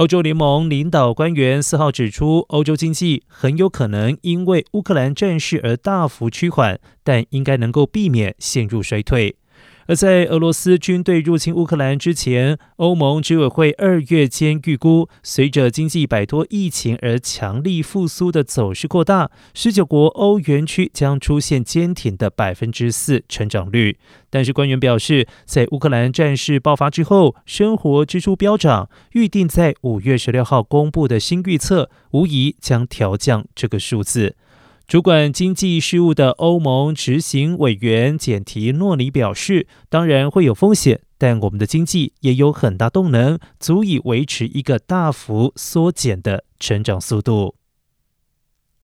欧洲联盟领导官员四号指出，欧洲经济很有可能因为乌克兰战事而大幅趋缓，但应该能够避免陷入衰退。而在俄罗斯军队入侵乌克兰之前，欧盟执委会二月间预估，随着经济摆脱疫情而强力复苏的走势扩大，十九国欧元区将出现坚挺的百分之四成长率。但是官员表示，在乌克兰战事爆发之后，生活支出飙涨，预定在五月十六号公布的新预测，无疑将调降这个数字。主管经济事务的欧盟执行委员简提诺尼表示：“当然会有风险，但我们的经济也有很大动能，足以维持一个大幅缩减的成长速度。”